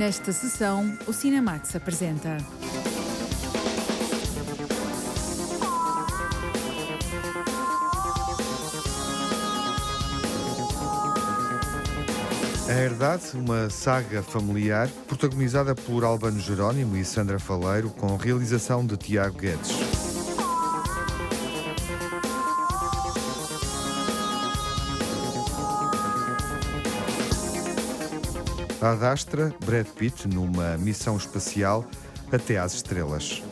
Nesta sessão, o Cinemax apresenta. A Herdade, uma saga familiar protagonizada por Albano Jerónimo e Sandra Faleiro, com realização de Tiago Guedes. Adastra, Brad Pitt, numa missão espacial até às estrelas.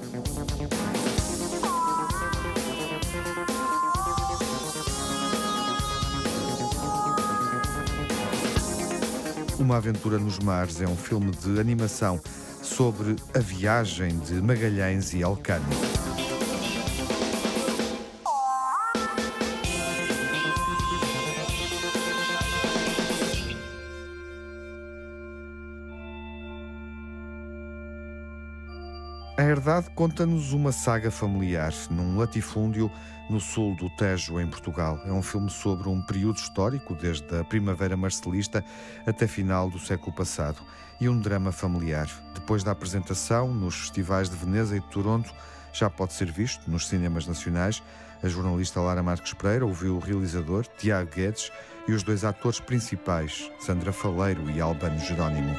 Uma Aventura nos Mares é um filme de animação sobre a viagem de Magalhães e Elcano. A Herdade conta-nos uma saga familiar num latifúndio no sul do Tejo, em Portugal. É um filme sobre um período histórico, desde a Primavera Marcelista até final do século passado, e um drama familiar. Depois da apresentação nos festivais de Veneza e de Toronto, já pode ser visto nos cinemas nacionais. A jornalista Lara Marques Pereira ouviu o realizador, Tiago Guedes, e os dois atores principais, Sandra Faleiro e Albano Jerónimo.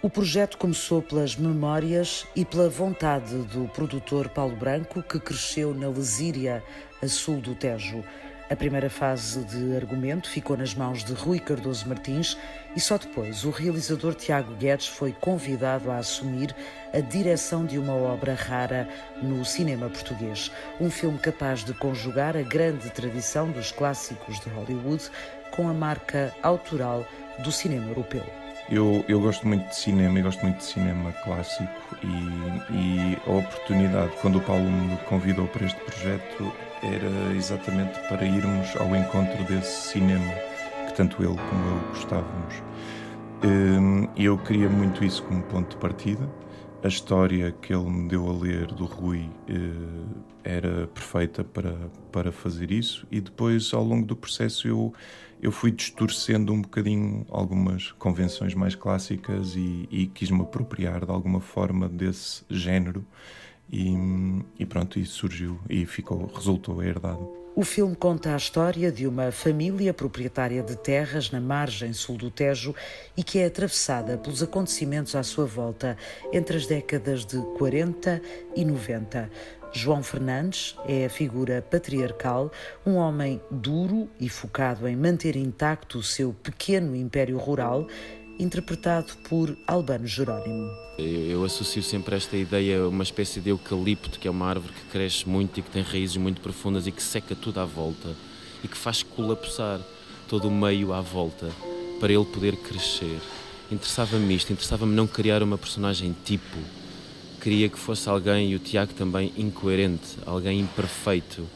O projeto começou pelas memórias e pela vontade do produtor Paulo Branco, que cresceu na Lesíria, a sul do Tejo. A primeira fase de argumento ficou nas mãos de Rui Cardoso Martins e só depois o realizador Tiago Guedes foi convidado a assumir a direção de uma obra rara no cinema português. Um filme capaz de conjugar a grande tradição dos clássicos de Hollywood com a marca autoral do cinema europeu. Eu, eu gosto muito de cinema e gosto muito de cinema clássico e, e, a oportunidade, quando o Paulo me convidou para este projeto, era exatamente para irmos ao encontro desse cinema que tanto ele como eu gostávamos. Hum, e eu queria muito isso como ponto de partida. A história que ele me deu a ler do Rui eh, era perfeita para, para fazer isso, e depois, ao longo do processo, eu eu fui distorcendo um bocadinho algumas convenções mais clássicas e, e quis-me apropriar de alguma forma desse género e, e pronto, isso surgiu e ficou, resultou herdado. O filme conta a história de uma família proprietária de terras na margem sul do Tejo e que é atravessada pelos acontecimentos à sua volta entre as décadas de 40 e 90. João Fernandes é a figura patriarcal, um homem duro e focado em manter intacto o seu pequeno império rural, interpretado por Albano Jerónimo. Eu, eu associo sempre esta ideia a uma espécie de eucalipto, que é uma árvore que cresce muito e que tem raízes muito profundas e que seca tudo à volta e que faz colapsar todo o meio à volta para ele poder crescer. Interessava-me isto, interessava-me não criar uma personagem tipo, queria que fosse alguém, e o Tiago também, incoerente, alguém imperfeito.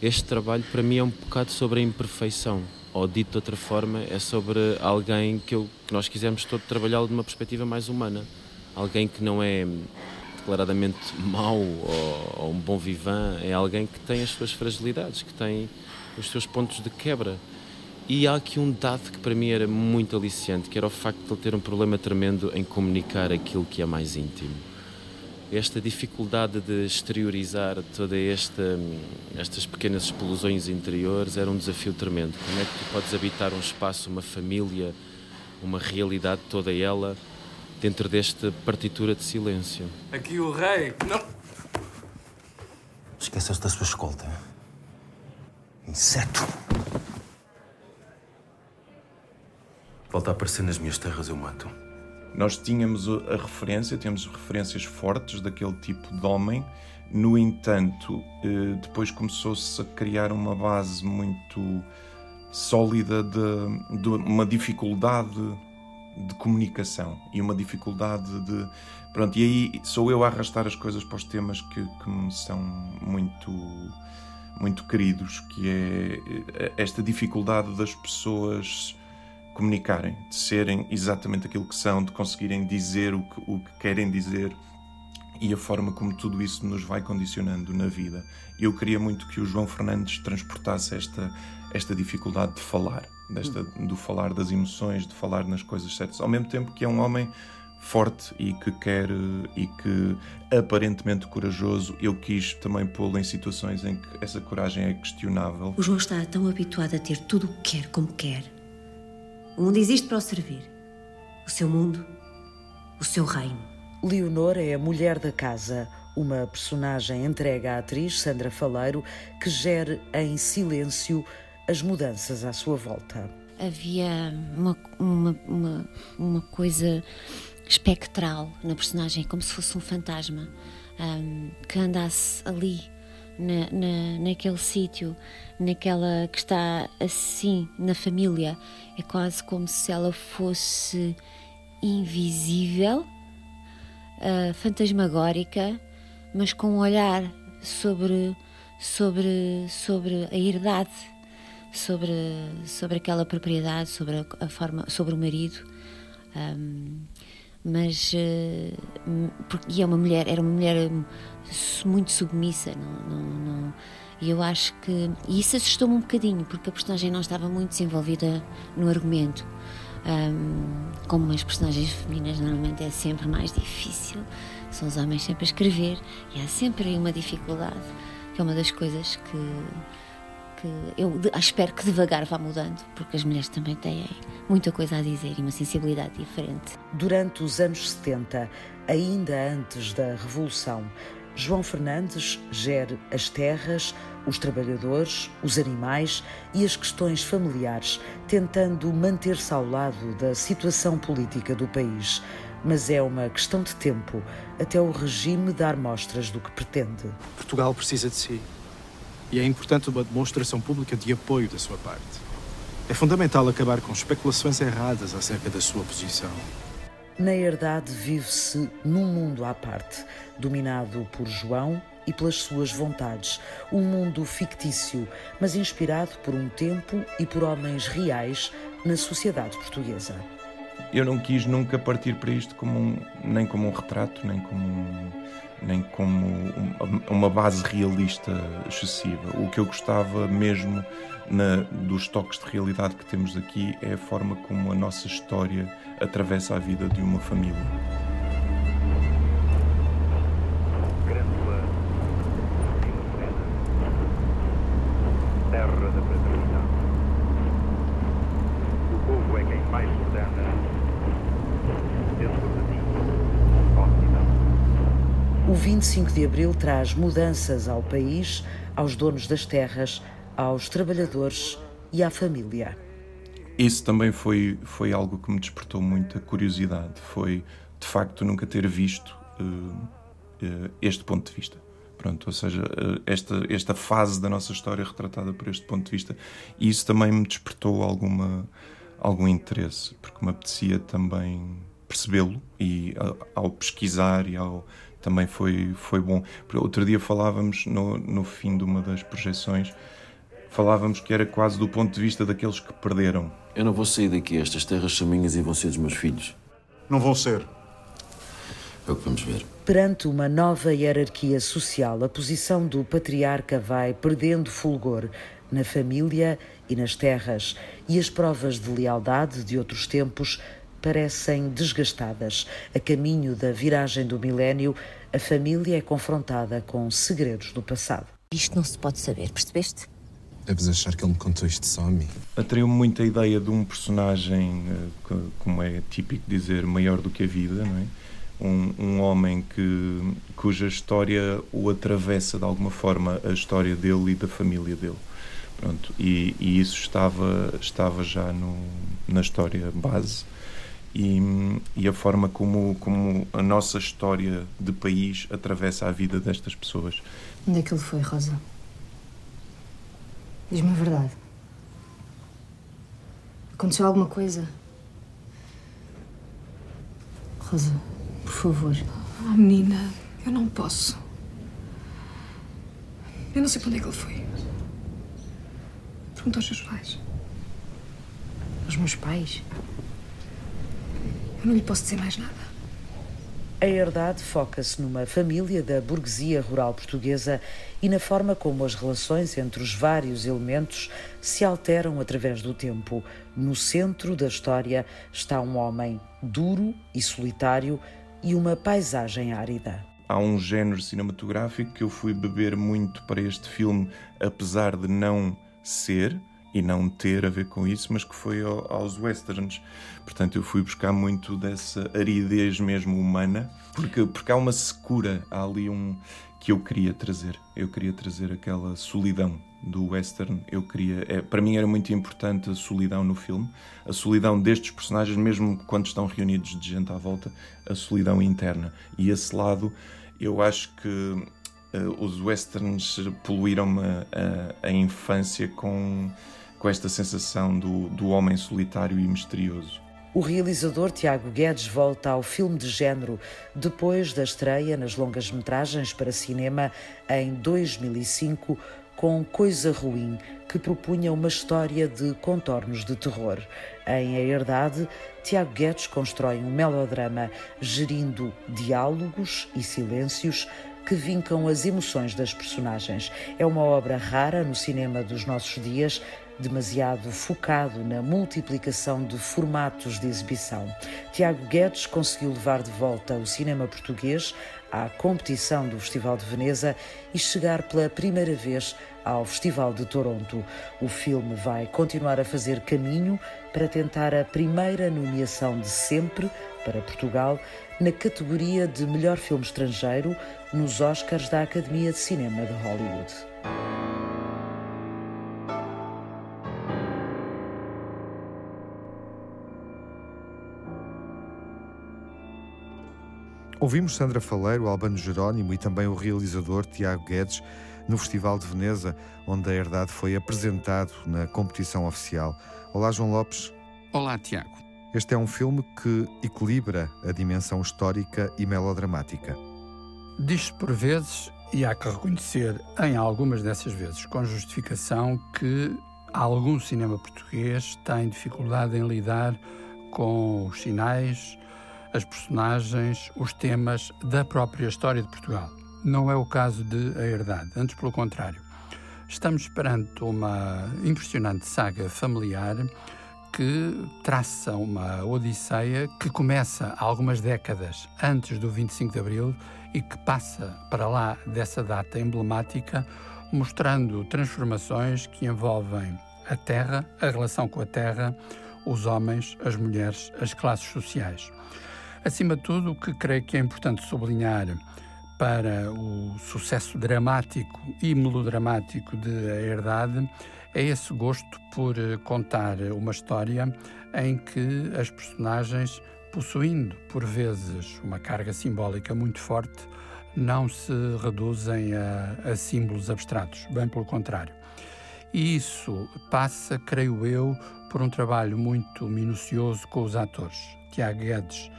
Este trabalho para mim é um bocado sobre a imperfeição, ou dito de outra forma, é sobre alguém que, eu, que nós quisermos todo trabalhá-lo de uma perspectiva mais humana. Alguém que não é declaradamente mau ou, ou um bom vivant, é alguém que tem as suas fragilidades, que tem os seus pontos de quebra. E há aqui um dado que para mim era muito aliciante, que era o facto de ele ter um problema tremendo em comunicar aquilo que é mais íntimo esta dificuldade de exteriorizar toda esta, estas pequenas explosões interiores era um desafio tremendo. Como é que tu podes habitar um espaço, uma família, uma realidade toda ela dentro desta partitura de silêncio? Aqui o rei, não. Esqueceste da sua escolta. Inseto. Volta a aparecer nas minhas terras, eu mato. Nós tínhamos a referência, temos referências fortes daquele tipo de homem. No entanto, eh, depois começou-se a criar uma base muito sólida de, de, uma dificuldade de comunicação e uma dificuldade de. Pronto, e aí sou eu a arrastar as coisas para os temas que, que me são muito, muito queridos, que é esta dificuldade das pessoas comunicarem, de serem exatamente aquilo que são, de conseguirem dizer o que, o que querem dizer e a forma como tudo isso nos vai condicionando na vida. Eu queria muito que o João Fernandes transportasse esta, esta dificuldade de falar desta, do falar das emoções, de falar nas coisas certas, ao mesmo tempo que é um homem forte e que quer e que aparentemente corajoso, eu quis também pô-lo em situações em que essa coragem é questionável. O João está tão habituado a ter tudo o que quer como quer. O mundo existe para o servir. O seu mundo, o seu reino. Leonor é a mulher da casa, uma personagem entregue à atriz Sandra Faleiro que gere em silêncio as mudanças à sua volta. Havia uma, uma, uma, uma coisa espectral na personagem, como se fosse um fantasma um, que andasse ali, na, na, naquele sítio, naquela que está assim na família. É quase como se ela fosse invisível, uh, fantasmagórica, mas com um olhar sobre, sobre, sobre a herdade, sobre, sobre aquela propriedade, sobre a, a forma, sobre o marido. Um, mas uh, e é uma mulher era uma mulher hum, muito submissa não, não, não, e eu acho que e isso assustou-me um bocadinho porque a personagem não estava muito desenvolvida no argumento. Um, como as personagens femininas normalmente é sempre mais difícil são os homens sempre a escrever e há sempre uma dificuldade que é uma das coisas que que eu espero que devagar vá mudando, porque as mulheres também têm muita coisa a dizer e uma sensibilidade diferente. Durante os anos 70, ainda antes da Revolução, João Fernandes gere as terras, os trabalhadores, os animais e as questões familiares, tentando manter-se ao lado da situação política do país. Mas é uma questão de tempo até o regime dar mostras do que pretende. Portugal precisa de si e é importante uma demonstração pública de apoio da sua parte. É fundamental acabar com especulações erradas acerca da sua posição. Na herdade, vive-se num mundo à parte, dominado por João e pelas suas vontades. Um mundo fictício, mas inspirado por um tempo e por homens reais na sociedade portuguesa. Eu não quis nunca partir para isto como um, nem como um retrato, nem como um nem como uma base realista excessiva. O que eu gostava mesmo na, dos toques de realidade que temos aqui é a forma como a nossa história atravessa a vida de uma família. Terra da fraternidade. O povo é quem mais O 25 de abril traz mudanças ao país, aos donos das terras, aos trabalhadores e à família. Isso também foi, foi algo que me despertou muita curiosidade. Foi, de facto, nunca ter visto uh, uh, este ponto de vista. Pronto, ou seja, uh, esta, esta fase da nossa história retratada por este ponto de vista. E isso também me despertou alguma, algum interesse, porque me apetecia também percebê-lo e ao pesquisar e ao também foi, foi bom. Outro dia falávamos, no, no fim de uma das projeções, falávamos que era quase do ponto de vista daqueles que perderam. Eu não vou sair daqui, estas terras são minhas e vão ser dos meus filhos. Não vão ser. É o que vamos ver. Perante uma nova hierarquia social, a posição do patriarca vai perdendo fulgor na família e nas terras, e as provas de lealdade de outros tempos parecem desgastadas. A caminho da viragem do milénio, a família é confrontada com segredos do passado. Isto não se pode saber, percebeste? Deves achar que ele me contou isto só a mim. Atraiu-me muito a ideia de um personagem, eh, como é típico dizer, maior do que a vida, não é? Um, um, homem que, cuja história o atravessa de alguma forma a história dele e da família dele. Pronto, e, e isso estava, estava já no, na história base e, e, a forma como, como a nossa história de país atravessa a vida destas pessoas. Onde é que ele foi, Rosa? Diz-me a verdade. Aconteceu alguma coisa? Rosa, por favor. Oh, menina, eu não posso. Eu não sei para onde é que ele foi. Pergunta aos seus pais. Aos meus pais? Eu não lhe posso dizer mais nada. A herdade foca-se numa família da burguesia rural portuguesa e na forma como as relações entre os vários elementos se alteram através do tempo. No centro da história está um homem duro e solitário e uma paisagem árida. Há um género cinematográfico que eu fui beber muito para este filme, apesar de não ser e não ter a ver com isso, mas que foi aos westerns. Portanto, eu fui buscar muito dessa aridez mesmo humana, porque, porque há uma secura, há ali um que eu queria trazer. Eu queria trazer aquela solidão do western. Eu queria, é, para mim era muito importante a solidão no filme, a solidão destes personagens, mesmo quando estão reunidos de gente à volta, a solidão interna. E esse lado, eu acho que uh, os westerns poluíram-me a, a infância com com esta sensação do, do homem solitário e misterioso. O realizador Tiago Guedes volta ao filme de género depois da estreia nas longas-metragens para cinema em 2005 com Coisa Ruim, que propunha uma história de contornos de terror. Em A Herdade, Tiago Guedes constrói um melodrama gerindo diálogos e silêncios que vincam as emoções das personagens. É uma obra rara no cinema dos nossos dias, demasiado focado na multiplicação de formatos de exibição. Tiago Guedes conseguiu levar de volta o cinema português à competição do Festival de Veneza e chegar pela primeira vez ao Festival de Toronto. O filme vai continuar a fazer caminho para tentar a primeira nomeação de sempre para Portugal na categoria de melhor filme estrangeiro nos Oscars da Academia de Cinema de Hollywood. Ouvimos Sandra Faleiro, Albano Jerónimo e também o realizador Tiago Guedes no Festival de Veneza, onde a Herdade foi apresentado na competição oficial. Olá, João Lopes. Olá, Tiago. Este é um filme que equilibra a dimensão histórica e melodramática. Diz-se por vezes, e há que reconhecer em algumas dessas vezes, com justificação, que algum cinema português tem dificuldade em lidar com os sinais, as personagens, os temas da própria história de Portugal. Não é o caso de A Herdade, antes pelo contrário. Estamos perante uma impressionante saga familiar que traça uma odisseia que começa algumas décadas antes do 25 de Abril e que passa para lá dessa data emblemática, mostrando transformações que envolvem a terra, a relação com a terra, os homens, as mulheres, as classes sociais. Acima de tudo, o que creio que é importante sublinhar para o sucesso dramático e melodramático de A Herdade é esse gosto por eh, contar uma história em que as personagens, possuindo por vezes uma carga simbólica muito forte, não se reduzem a, a símbolos abstratos, bem pelo contrário. E isso passa, creio eu, por um trabalho muito minucioso com os atores. Tiago Guedes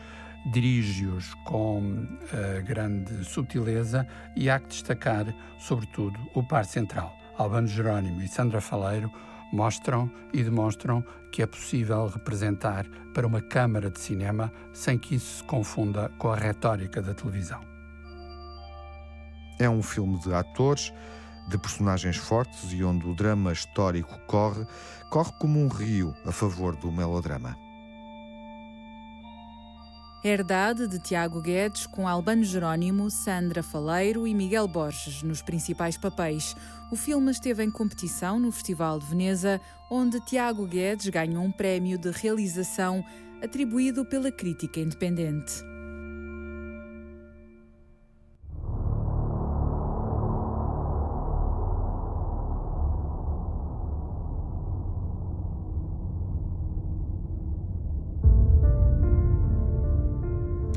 dirige-os com uh, grande subtileza e há que destacar, sobretudo, o par central. Albano Jerónimo e Sandra Faleiro mostram e demonstram que é possível representar para uma câmara de cinema sem que isso se confunda com a retórica da televisão. É um filme de atores, de personagens fortes e onde o drama histórico corre, corre como um rio a favor do melodrama. Herdade de Tiago Guedes com Albano Jerónimo, Sandra Faleiro e Miguel Borges nos principais papéis. O filme esteve em competição no Festival de Veneza, onde Tiago Guedes ganhou um prémio de realização atribuído pela crítica independente.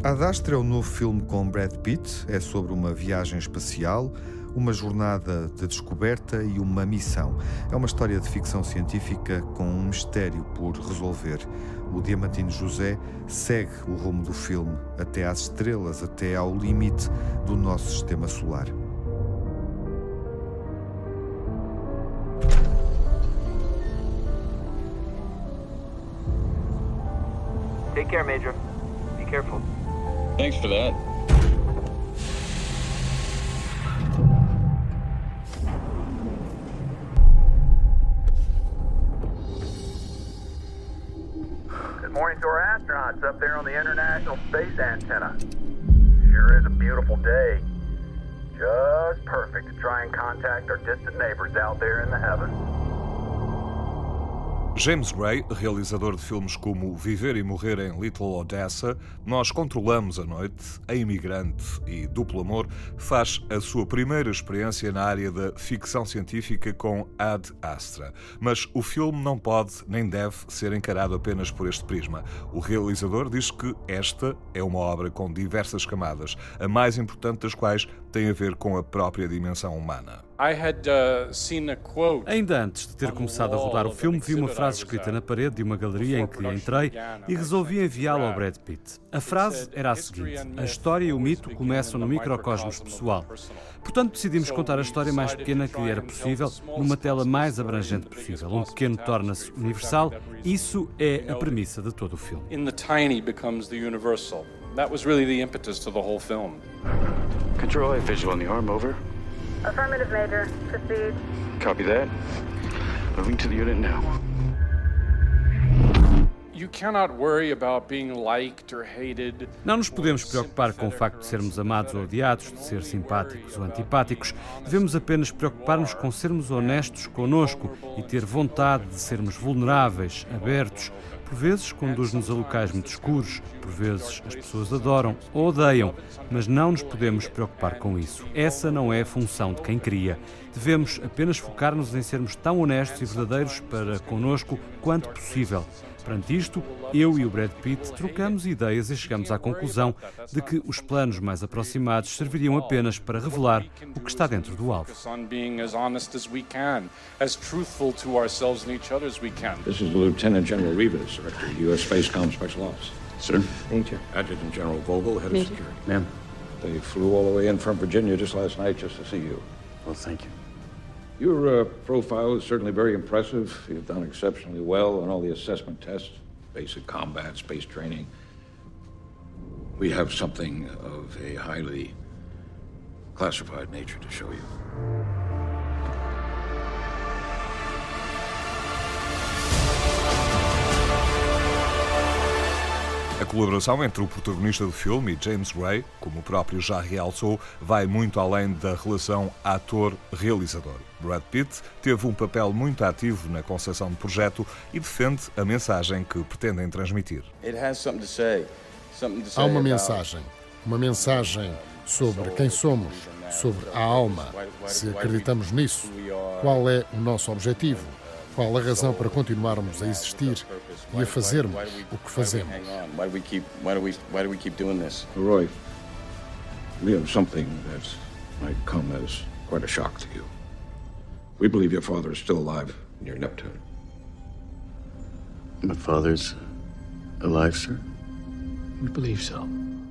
Adastra é o novo filme com Brad Pitt. É sobre uma viagem espacial, uma jornada de descoberta e uma missão. É uma história de ficção científica com um mistério por resolver. O Diamantino José segue o rumo do filme até às estrelas, até ao limite do nosso sistema solar. Take care, Major. Be careful. Thanks for that. Good morning to our astronauts up there on the International Space Antenna. Sure is a beautiful day. Just perfect to try and contact our distant neighbors out there in the heavens. James Gray, realizador de filmes como Viver e Morrer em Little Odessa, Nós Controlamos a Noite, A Imigrante e Duplo Amor, faz a sua primeira experiência na área da ficção científica com Ad Astra. Mas o filme não pode nem deve ser encarado apenas por este prisma. O realizador diz que esta é uma obra com diversas camadas, a mais importante das quais tem a ver com a própria dimensão humana. Uh, Ainda antes de ter começado a rodar o filme, vi uma frase escrita na parede de uma galeria em que entrei e resolvi enviá-la ao Brad Pitt. A frase era a seguinte: A história e o mito começam no microcosmos pessoal. Portanto, decidimos contar a história mais pequena que era possível, numa tela mais abrangente possível. Um pequeno torna-se universal. Isso é a premissa de todo o filme. In the tiny becomes the universal. That was really the impetus to the whole film. Control, visual on the arm, over. Affirmative, Major. Proceed. Copy that. Moving to the unit now. Não nos podemos preocupar com o facto de sermos amados ou odiados, de ser simpáticos ou antipáticos. Devemos apenas preocupar-nos com sermos honestos conosco e ter vontade de sermos vulneráveis, abertos. Por vezes conduz-nos a locais muito escuros, por vezes as pessoas adoram ou odeiam, mas não nos podemos preocupar com isso. Essa não é a função de quem cria. Devemos apenas focar-nos em sermos tão honestos e verdadeiros para conosco quanto possível. Perante isto, eu e o Brad Pitt trocamos ideias e chegamos à conclusão de que os planos mais aproximados serviriam apenas para revelar o que está dentro do alvo. This is Lieutenant General Rivas, Director, U.S. Space Com Special Ops. Sir. Major. Adjutant General Vogel, Head of. Security. Ma'am. They flew all the way in from Virginia just last night just to see you. Well, thank you. Your uh, profile is certainly very impressive. You've done exceptionally well on all the assessment tests, basic combat, space training. We have something of a highly classified nature to show you. Colaboração entre o protagonista do filme e James Gray, como o próprio já realçou, vai muito além da relação ator-realizador. Brad Pitt teve um papel muito ativo na concepção do projeto e defende a mensagem que pretendem transmitir. Há uma mensagem, uma mensagem sobre quem somos, sobre a alma, se acreditamos nisso, qual é o nosso objetivo, qual a razão para continuarmos a existir e a fazermos o que fazemos. Roy, we have something that might come as quite a shock to you. We believe your father is still alive near Neptune. My father's alive, sir? We believe so.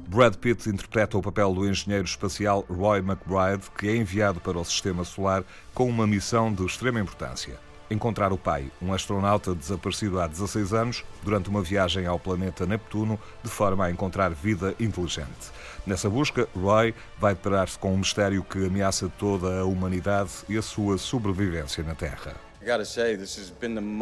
Brad Pitt interpreta o papel do engenheiro espacial Roy McBride, que é enviado para o sistema solar com uma missão de extrema importância encontrar o pai, um astronauta desaparecido há 16 anos, durante uma viagem ao planeta Neptuno, de forma a encontrar vida inteligente. Nessa busca, Roy vai deparar-se com um mistério que ameaça toda a humanidade e a sua sobrevivência na Terra.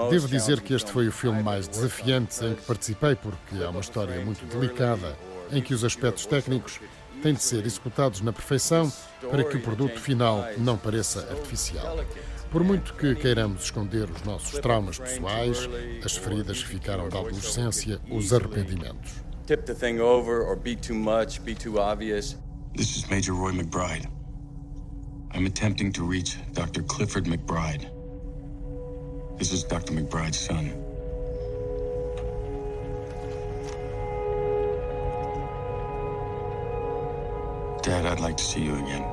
Devo dizer que este foi o filme mais desafiante em que participei, porque é uma história muito delicada, em que os aspectos técnicos têm de ser executados na perfeição para que o produto final não pareça artificial. Por muito que queiramos esconder os nossos traumas pessoais, as feridas que ficaram da adolescência, os arrependimentos. Tip the thing over or be too much, be too obvious. This is Major Roy McBride. I'm attempting to reach Dr. Clifford McBride. This is Dr. McBride's son. Dad, I'd like to see you again.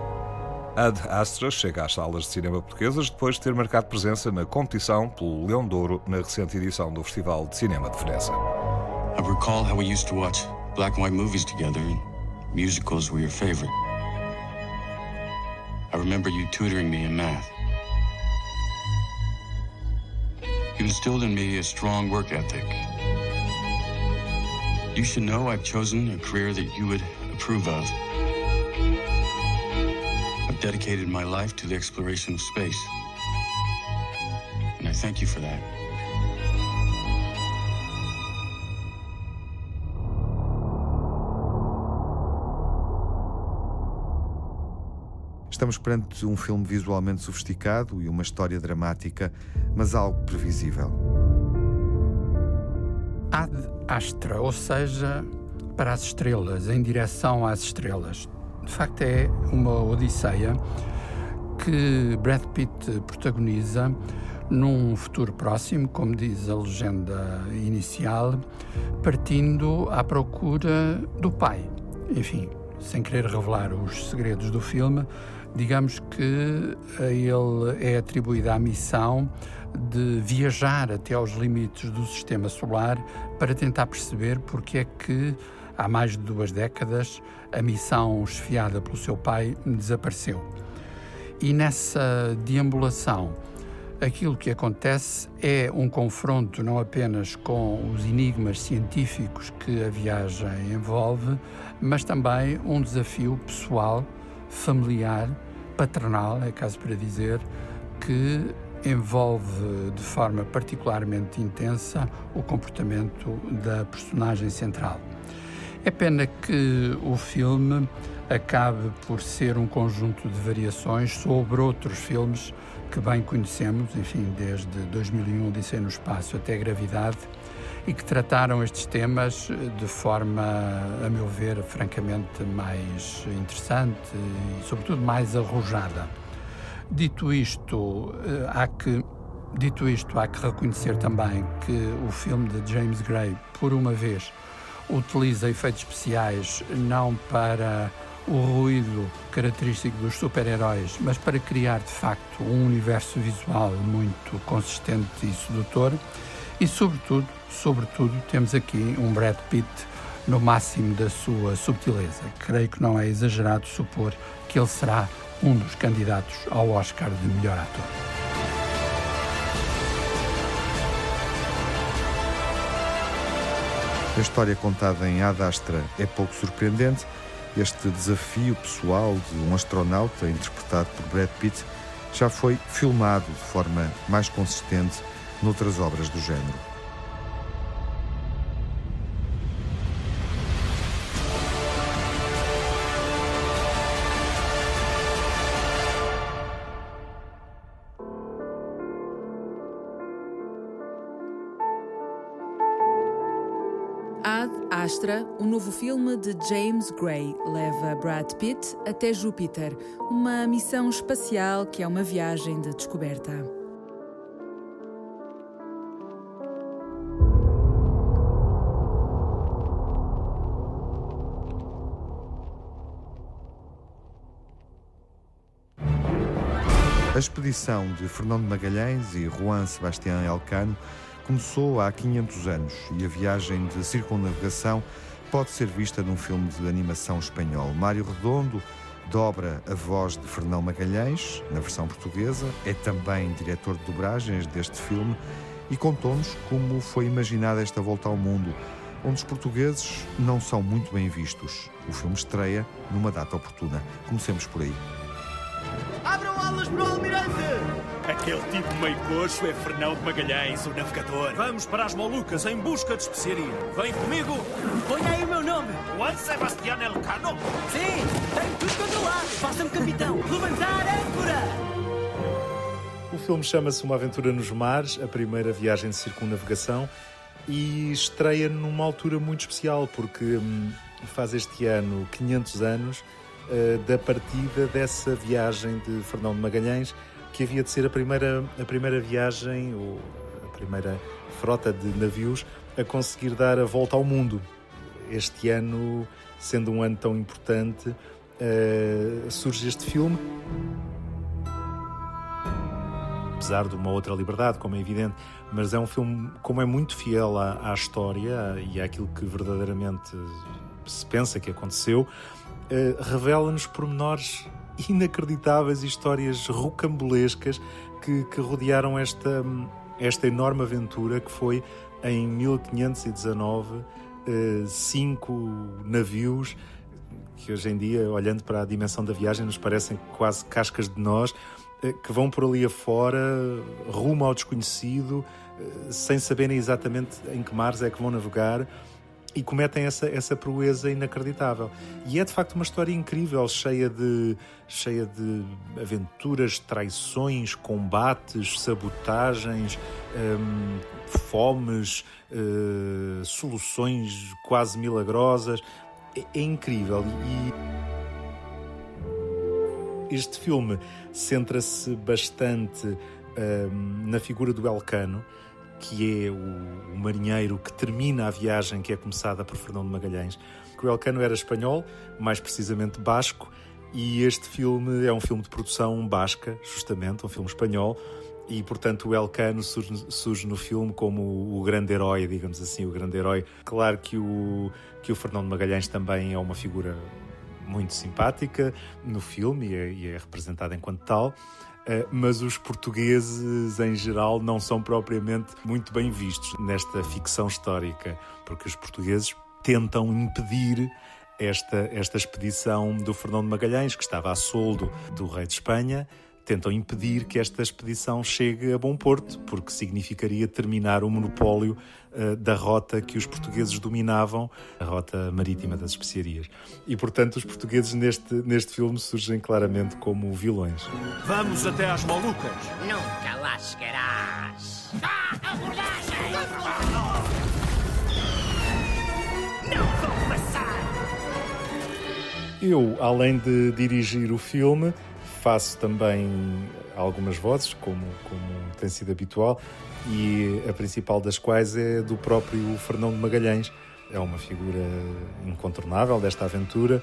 Ad Astra chega às salas de cinema portuguesas depois de ter marcado presença na competição pelo Leão Douro na recente edição do Festival de Cinema de Veneza. I recall how we used to watch black and white movies together and musicals were your favorite. I remember you tutoring me in math. You instilled in me a strong work ethic. You should know I've chosen a career that you would approve of. Dedicated my life to the exploration of space. And I thank you for that. Estamos perante um filme visualmente sofisticado e uma história dramática, mas algo previsível. Ad astra, ou seja, para as estrelas, em direção às estrelas. De facto, é uma odisseia que Brad Pitt protagoniza num futuro próximo, como diz a legenda inicial, partindo à procura do pai. Enfim, sem querer revelar os segredos do filme, digamos que a ele é atribuída a missão de viajar até aos limites do sistema solar para tentar perceber porque é que há mais de duas décadas a missão esfiada pelo seu pai desapareceu. E nessa deambulação, aquilo que acontece é um confronto não apenas com os enigmas científicos que a viagem envolve, mas também um desafio pessoal, familiar, paternal, é caso para dizer, que envolve de forma particularmente intensa o comportamento da personagem central. É pena que o filme acabe por ser um conjunto de variações sobre outros filmes que bem conhecemos, enfim, desde 2001, Odisseia no Espaço até Gravidade, e que trataram estes temas de forma, a meu ver, francamente mais interessante e, sobretudo, mais arrojada. Dito isto, eh, há que Dito isto, há que reconhecer também que o filme de James Gray, por uma vez, utiliza efeitos especiais não para o ruído característico dos super-heróis, mas para criar de facto um universo visual muito consistente e sedutor. E sobretudo, sobretudo, temos aqui um Brad Pitt no máximo da sua subtileza. Creio que não é exagerado supor que ele será um dos candidatos ao Oscar de melhor ator. A história contada em Ad Astra é pouco surpreendente. Este desafio pessoal de um astronauta, interpretado por Brad Pitt, já foi filmado de forma mais consistente noutras obras do género. Novo filme de James Gray, leva Brad Pitt até Júpiter, uma missão espacial que é uma viagem de descoberta. A expedição de Fernando Magalhães e Juan Sebastián Elcano começou há 500 anos e a viagem de circunnavegação pode ser vista num filme de animação espanhol. Mário Redondo dobra a voz de Fernão Magalhães, na versão portuguesa, é também diretor de dobragens deste filme e contou-nos como foi imaginada esta volta ao mundo, onde os portugueses não são muito bem vistos. O filme estreia numa data oportuna. Comecemos por aí. Abram alas para o almirante! Aquele tipo meio coxo é Fernão de Magalhães, o navegador. Vamos para as Molucas em busca de especiaria. Vem comigo! Põe aí o meu nome. Juan Sebastián Elcano. Sim, tenho tudo controlado. Faça-me capitão. Levantar âncora! O filme chama-se Uma Aventura nos Mares, a primeira viagem de circunnavegação, e estreia numa altura muito especial, porque hum, faz este ano 500 anos uh, da partida dessa viagem de Fernão de Magalhães, que havia de ser a primeira, a primeira viagem, ou a primeira frota de navios a conseguir dar a volta ao mundo. Este ano, sendo um ano tão importante, uh, surge este filme. Apesar de uma outra liberdade, como é evidente, mas é um filme, como é muito fiel à, à história e àquilo que verdadeiramente se pensa que aconteceu, uh, revela-nos pormenores inacreditáveis e histórias rocambolescas que, que rodearam esta, esta enorme aventura que foi em 1519 eh, cinco navios que hoje em dia, olhando para a dimensão da viagem, nos parecem quase cascas de nós, eh, que vão por ali afora, rumo ao desconhecido, eh, sem saberem exatamente em que mares é que vão navegar e cometem essa, essa proeza inacreditável. E é de facto uma história incrível, cheia de, cheia de aventuras, traições, combates, sabotagens, hum, fomes, uh, soluções quase milagrosas. É, é incrível. E este filme centra-se bastante hum, na figura do Elcano que é o, o, marinheiro que termina a viagem que é começada por Fernando Magalhães. O Elcano era espanhol, mais precisamente basco, e este filme é um filme de produção basca, justamente, um filme espanhol, e portanto o Elcano surge, surge no filme como o, o, grande herói, digamos assim, o grande herói. Claro que o, que o Fernando Magalhães também é uma figura muito simpática no filme e é, e é representado enquanto tal. Eh, mas os portugueses em geral não são propriamente muito bem vistos nesta ficção histórica, porque os portugueses tentam impedir esta, esta expedição do Fernando Magalhães, que estava a soldo do rei de Espanha, tentam impedir que esta expedição chegue a bom porto, porque significaria terminar o monopólio da rota que os portugueses dominavam, a rota marítima das especiarias. E, portanto, os portugueses neste, neste filme surgem claramente como vilões. Vamos até às Molucas. Nunca lá chegarás. Ah, abordagem! Não vou passar! Eu, além de dirigir o filme, faço também algumas vozes, como, como tem sido habitual, e a principal das quais é do próprio Fernão de Magalhães. É uma figura incontornável desta aventura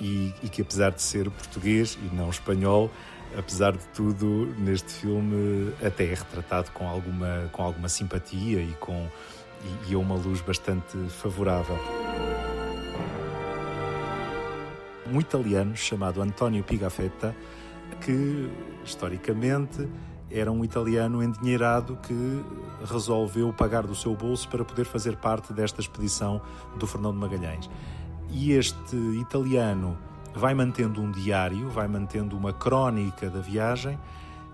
e, e, que, apesar de ser português e não espanhol, apesar de tudo, neste filme até é retratado com alguma, com alguma simpatia e com e, e a uma luz bastante favorável. Um italiano chamado Antonio Pigafetta que, historicamente, era um italiano endinheirado que resolveu pagar do seu bolso para poder fazer parte desta expedição do Fernando Magalhães. E este italiano vai mantendo um diário, vai mantendo uma crónica da viagem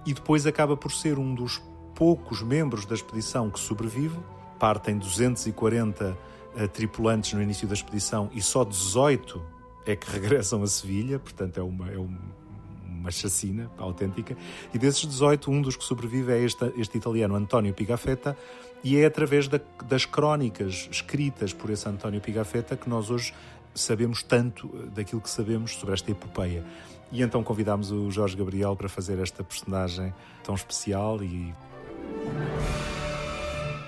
e depois acaba por ser um dos poucos membros da expedição que sobrevive. Partem 240 uh, tripulantes no início da expedição e só 18 é que regressam a Sevilha, portanto é, uma, é um, uma chacina autêntica. E desses 18, um dos que sobrevive é este, este italiano António Pigafetta, e é através da, das crónicas escritas por esse António Pigafetta que nós hoje sabemos tanto daquilo que sabemos sobre esta epopeia. E então convidámos o Jorge Gabriel para fazer esta personagem tão especial e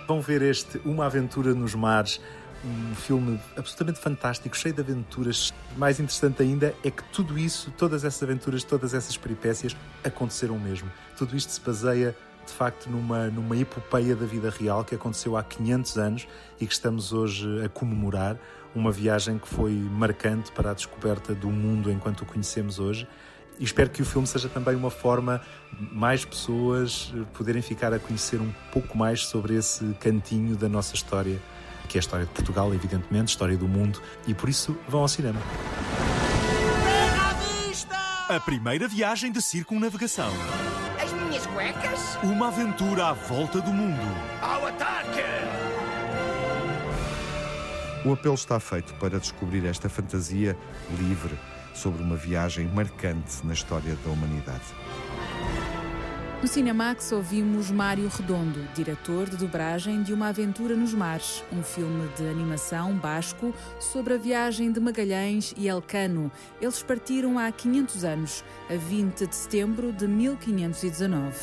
vão ver este Uma Aventura nos Mares um filme absolutamente fantástico, cheio de aventuras. Mais interessante ainda é que tudo isso, todas essas aventuras, todas essas peripécias aconteceram mesmo. Tudo isto se baseia de facto numa, numa epopeia da vida real que aconteceu há 500 anos e que estamos hoje a comemorar. Uma viagem que foi marcante para a descoberta do mundo enquanto o conhecemos hoje. E espero que o filme seja também uma forma mais pessoas poderem ficar a conhecer um pouco mais sobre esse cantinho da nossa história que é a história de Portugal, evidentemente, história do mundo, e por isso vão ao cinema. A primeira viagem de circunnavegação. As minhas cuecas? Uma aventura à volta do mundo. Ao ataque! O apelo está feito para descobrir esta fantasia livre sobre uma viagem marcante na história da humanidade. No Cinemax ouvimos Mário Redondo, diretor de dobragem de Uma Aventura nos Mares, um filme de animação basco sobre a viagem de Magalhães e Elcano. Eles partiram há 500 anos, a 20 de setembro de 1519.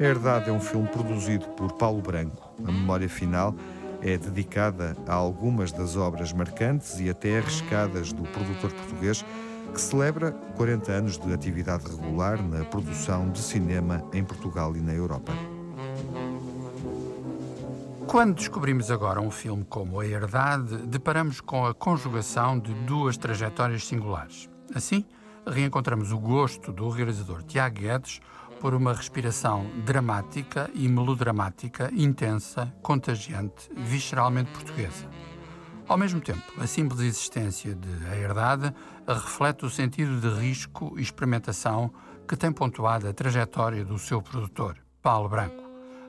A Herdade é um filme produzido por Paulo Branco. A memória final é dedicada a algumas das obras marcantes e até arriscadas do produtor português, que celebra 40 anos de atividade regular na produção de cinema em Portugal e na Europa. Quando descobrimos agora um filme como A Herdade, deparamos com a conjugação de duas trajetórias singulares. Assim, reencontramos o gosto do realizador Tiago Guedes por uma respiração dramática e melodramática, intensa, contagiante, visceralmente portuguesa. Ao mesmo tempo, a simples existência de A Herdade reflete o sentido de risco e experimentação que tem pontuado a trajetória do seu produtor, Paulo Branco,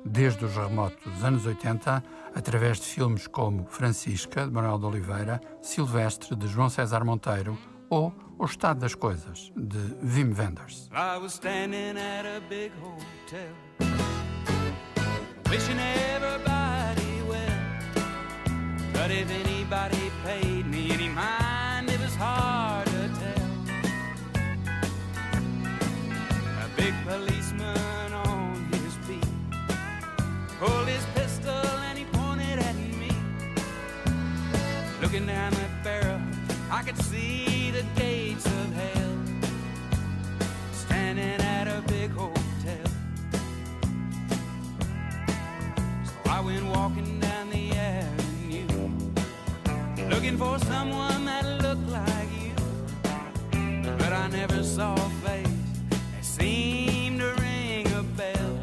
desde os remotos anos 80, através de filmes como Francisca, de Manuel de Oliveira, Silvestre, de João César Monteiro ou O Estado das Coisas, de Wim Wenders. I was standing at a big hotel, wishing everybody well, but if anybody paid me any mind, it was hard to tell. A big policeman on his feet pulled his pistol and he pointed at me, looking down. I could see the gates of hell standing at a big hotel. So I went walking down the avenue looking for someone that looked like you. But I never saw a face that seemed to ring a bell.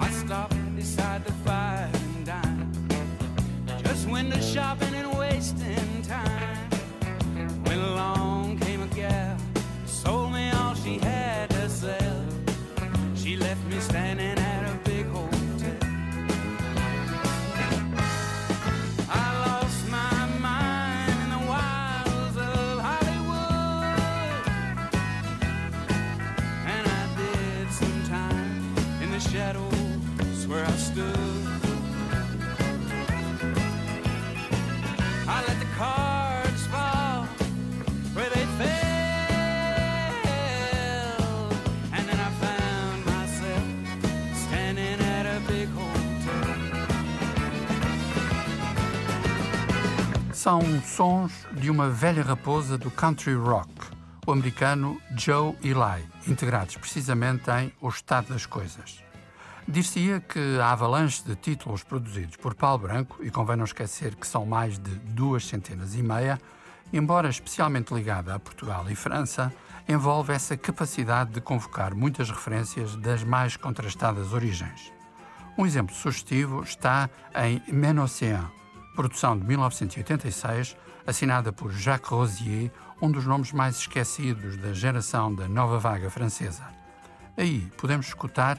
I stopped beside the fire and dine, just window shopping shadows where I stood. I let the cards fall where they fell, and then I found myself standing at a big hotel. São sons de uma velha raposa do country rock, o americano Joe Eli, integrados precisamente em O Estado das Coisas. Dir-se-ia que a avalanche de títulos produzidos por Paulo Branco, e convém não esquecer que são mais de duas centenas e meia, embora especialmente ligada a Portugal e França, envolve essa capacidade de convocar muitas referências das mais contrastadas origens. Um exemplo sugestivo está em Menocéan, produção de 1986, assinada por Jacques Rosier, um dos nomes mais esquecidos da geração da nova vaga francesa. Aí podemos escutar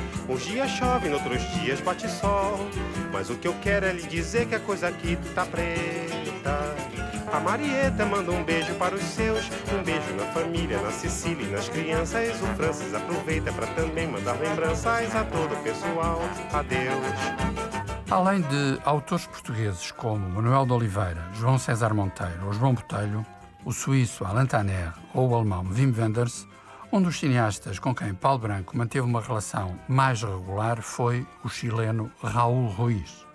Uns dias chove, noutros dias bate sol. Mas o que eu quero é lhe dizer que a coisa aqui tá preta. A Marieta manda um beijo para os seus, um beijo na família, na Sicília e nas crianças. O Francis aproveita para também mandar lembranças a todo o pessoal. Adeus. Além de autores portugueses como Manuel de Oliveira, João César Monteiro ou João Botelho, o suíço Alain Tanner ou o alemão Wim Wenders, um dos cineastas com quem Paulo Branco manteve uma relação mais regular foi o chileno Raul Ruiz.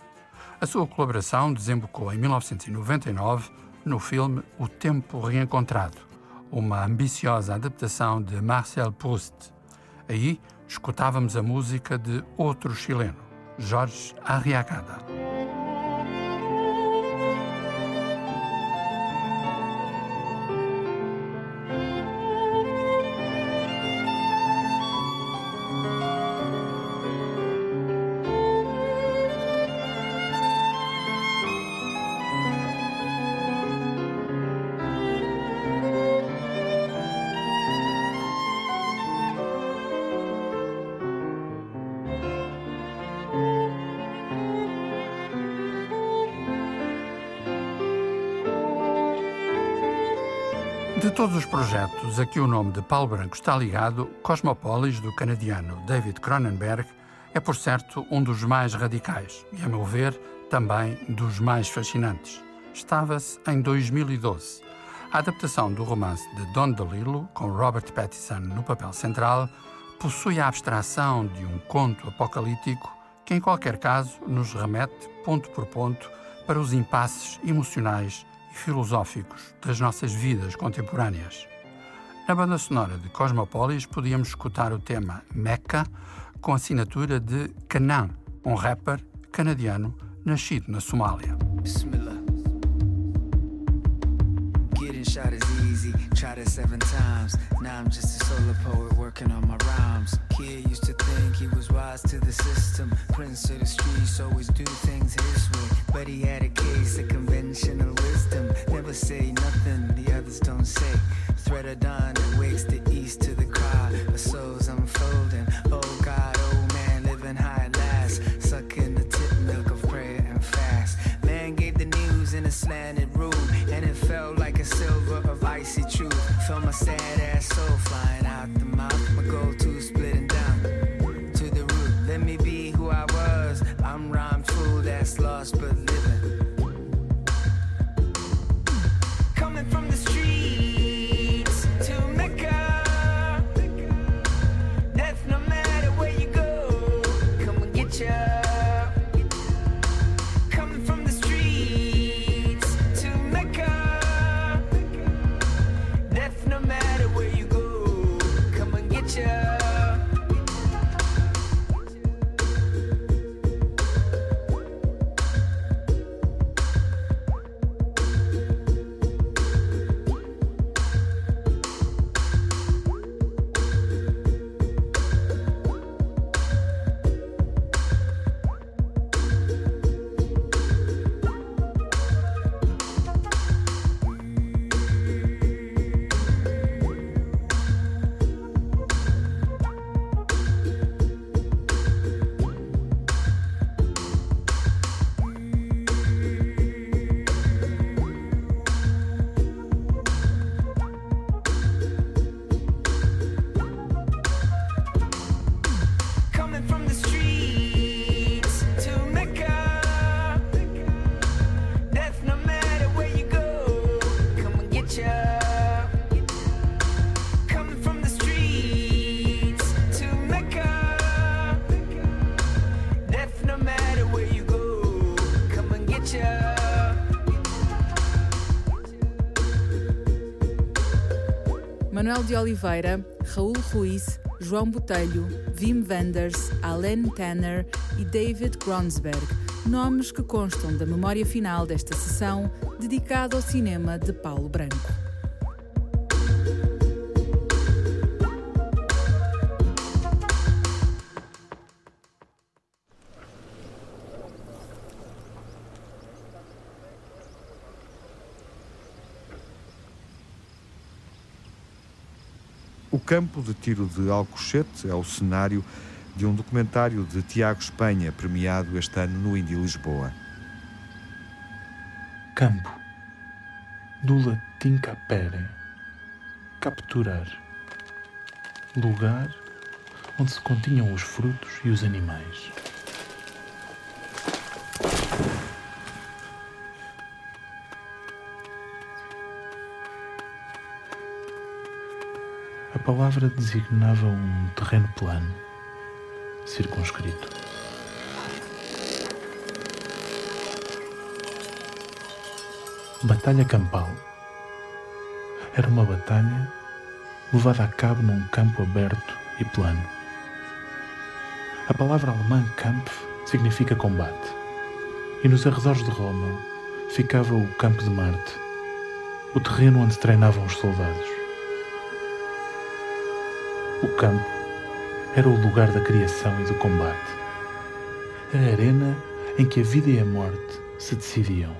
A sua colaboração desembocou em 1999 no filme O Tempo Reencontrado, uma ambiciosa adaptação de Marcel Proust. Aí escutávamos a música de outro chileno, Jorge Arriagada. De todos os projetos a que o nome de Paulo Branco está ligado, Cosmopolis, do canadiano David Cronenberg, é por certo um dos mais radicais e, a meu ver, também dos mais fascinantes. Estava-se em 2012. A adaptação do romance de Don DeLillo, com Robert Pattinson no papel central, possui a abstração de um conto apocalíptico que, em qualquer caso, nos remete, ponto por ponto, para os impasses emocionais filosóficos das nossas vidas contemporâneas. Na banda sonora de Cosmopolis podíamos escutar o tema Mecca com assinatura de Kanan, um rapper canadiano nascido na Somália. Easy. Tried it seven times. Now I'm just a solo poet working on my rhymes. Kid used to think he was wise to the system. Prince of the streets always do things his way. But he had a case of conventional wisdom. Never say nothing the others don't say. Thread of dawn that wakes the east to the cry. A soul's unfolding. Oh God, oh man, living high at last. Sucking the tip milk of prayer and fast. Man gave the news in a slanted Manuel de Oliveira, Raul Ruiz, João Botelho, Wim Wenders, Alain Tanner e David Gronsberg, nomes que constam da memória final desta sessão dedicada ao cinema de Paulo Branco. Campo de tiro de Alcochete é o cenário de um documentário de Tiago Espanha, premiado este ano no Indy Lisboa. Campo. Do latim capere. Capturar. Lugar onde se continham os frutos e os animais. Palavra designava um terreno plano, circunscrito. Batalha campal. Era uma batalha levada a cabo num campo aberto e plano. A palavra alemã Kampf significa combate, e nos arredores de Roma ficava o Campo de Marte, o terreno onde treinavam os soldados. O campo era o lugar da criação e do combate, a arena em que a vida e a morte se decidiam.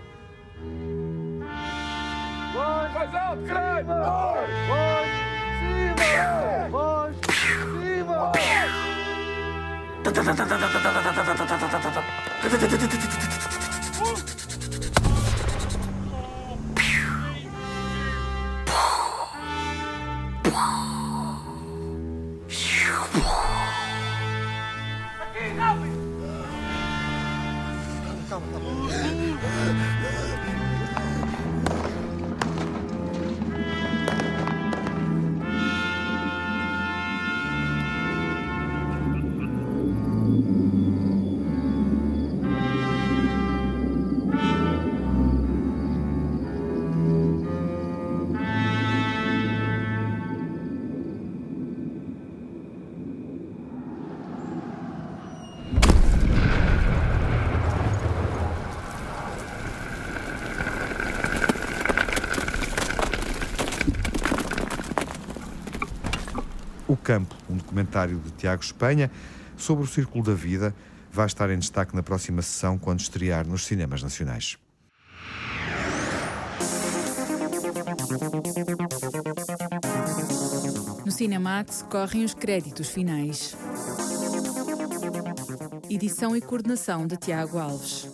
Documentário de Tiago Espanha sobre o Círculo da Vida, vai estar em destaque na próxima sessão quando estrear nos cinemas nacionais. No Cinemax correm os créditos finais. Edição e coordenação de Tiago Alves.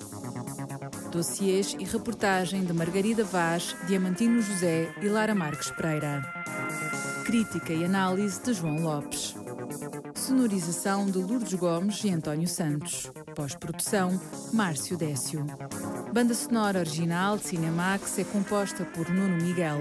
Dossiês e reportagem de Margarida Vaz, Diamantino José e Lara Marques Pereira. Crítica e análise de João Lopes. Sonorização de Lourdes Gomes e António Santos. Pós-produção, Márcio Décio. Banda sonora original de Cinemax é composta por Nuno Miguel.